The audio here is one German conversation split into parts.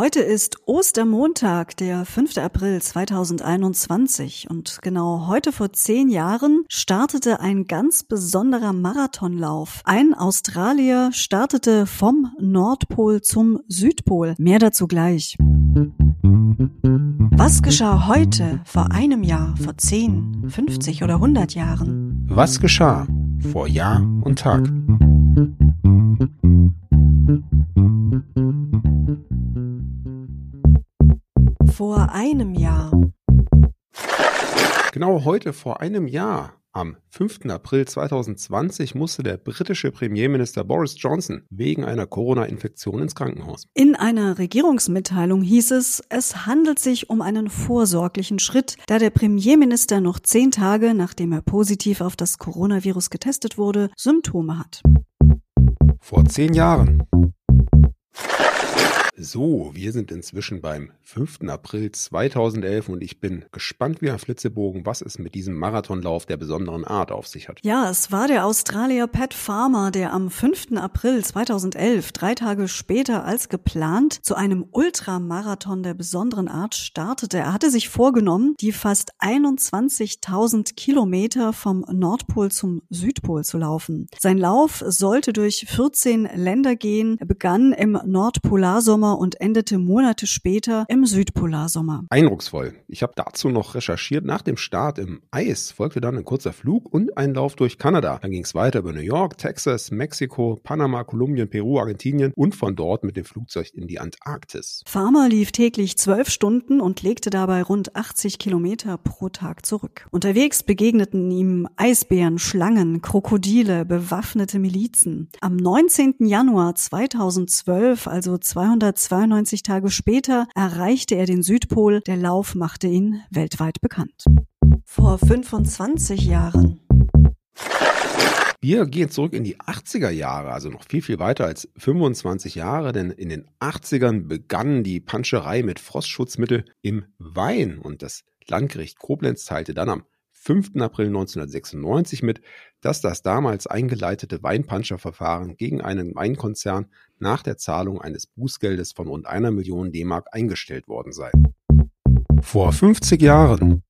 Heute ist Ostermontag, der 5. April 2021 und genau heute vor zehn Jahren startete ein ganz besonderer Marathonlauf. Ein Australier startete vom Nordpol zum Südpol. Mehr dazu gleich. Was geschah heute, vor einem Jahr, vor 10, 50 oder 100 Jahren? Was geschah vor Jahr und Tag? Vor einem Jahr. Genau heute vor einem Jahr, am 5. April 2020, musste der britische Premierminister Boris Johnson wegen einer Corona-Infektion ins Krankenhaus. In einer Regierungsmitteilung hieß es, es handelt sich um einen vorsorglichen Schritt, da der Premierminister noch zehn Tage, nachdem er positiv auf das Coronavirus getestet wurde, Symptome hat. Vor zehn Jahren. So, wir sind inzwischen beim 5. April 2011 und ich bin gespannt wie ein Flitzebogen, was es mit diesem Marathonlauf der besonderen Art auf sich hat. Ja, es war der Australier Pat Farmer, der am 5. April 2011, drei Tage später als geplant, zu einem Ultramarathon der besonderen Art startete. Er hatte sich vorgenommen, die fast 21.000 Kilometer vom Nordpol zum Südpol zu laufen. Sein Lauf sollte durch 14 Länder gehen. Er begann im Nordpolarsommer und endete Monate später im Südpolarsommer. Eindrucksvoll. Ich habe dazu noch recherchiert. Nach dem Start im Eis folgte dann ein kurzer Flug und ein Lauf durch Kanada. Dann ging es weiter über New York, Texas, Mexiko, Panama, Kolumbien, Peru, Argentinien und von dort mit dem Flugzeug in die Antarktis. Farmer lief täglich zwölf Stunden und legte dabei rund 80 Kilometer pro Tag zurück. Unterwegs begegneten ihm Eisbären, Schlangen, Krokodile, bewaffnete Milizen. Am 19. Januar 2012, also 200 92 Tage später erreichte er den Südpol. Der Lauf machte ihn weltweit bekannt. Vor 25 Jahren. Wir gehen zurück in die 80er Jahre, also noch viel, viel weiter als 25 Jahre, denn in den 80ern begann die Panscherei mit Frostschutzmittel im Wein und das Landgericht Koblenz teilte dann am 5. April 1996 mit, dass das damals eingeleitete Weinpanscherverfahren gegen einen Weinkonzern nach der Zahlung eines Bußgeldes von rund einer Million D-Mark eingestellt worden sei. Vor 50 Jahren.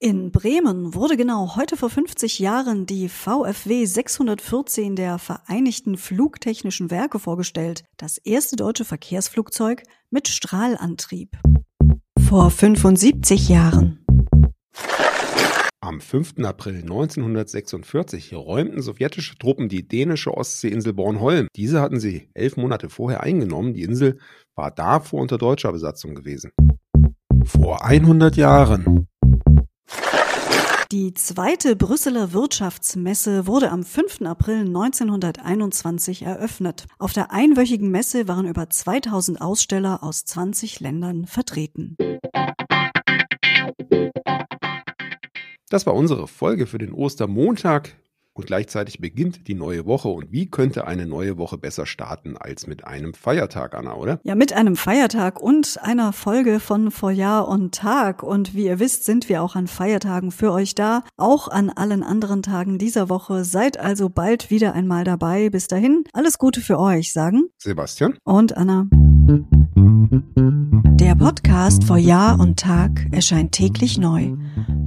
In Bremen wurde genau heute vor 50 Jahren die VfW 614 der Vereinigten Flugtechnischen Werke vorgestellt, das erste deutsche Verkehrsflugzeug mit Strahlantrieb. Vor 75 Jahren. Am 5. April 1946 räumten sowjetische Truppen die dänische Ostseeinsel Bornholm. Diese hatten sie elf Monate vorher eingenommen. Die Insel war davor unter deutscher Besatzung gewesen. Vor 100 Jahren. Die zweite Brüsseler Wirtschaftsmesse wurde am 5. April 1921 eröffnet. Auf der einwöchigen Messe waren über 2000 Aussteller aus 20 Ländern vertreten. Das war unsere Folge für den Ostermontag und gleichzeitig beginnt die neue Woche. Und wie könnte eine neue Woche besser starten als mit einem Feiertag, Anna, oder? Ja, mit einem Feiertag und einer Folge von Vor Jahr und Tag. Und wie ihr wisst, sind wir auch an Feiertagen für euch da, auch an allen anderen Tagen dieser Woche. Seid also bald wieder einmal dabei. Bis dahin, alles Gute für euch, sagen Sebastian und Anna. Der Podcast vor Jahr und Tag erscheint täglich neu.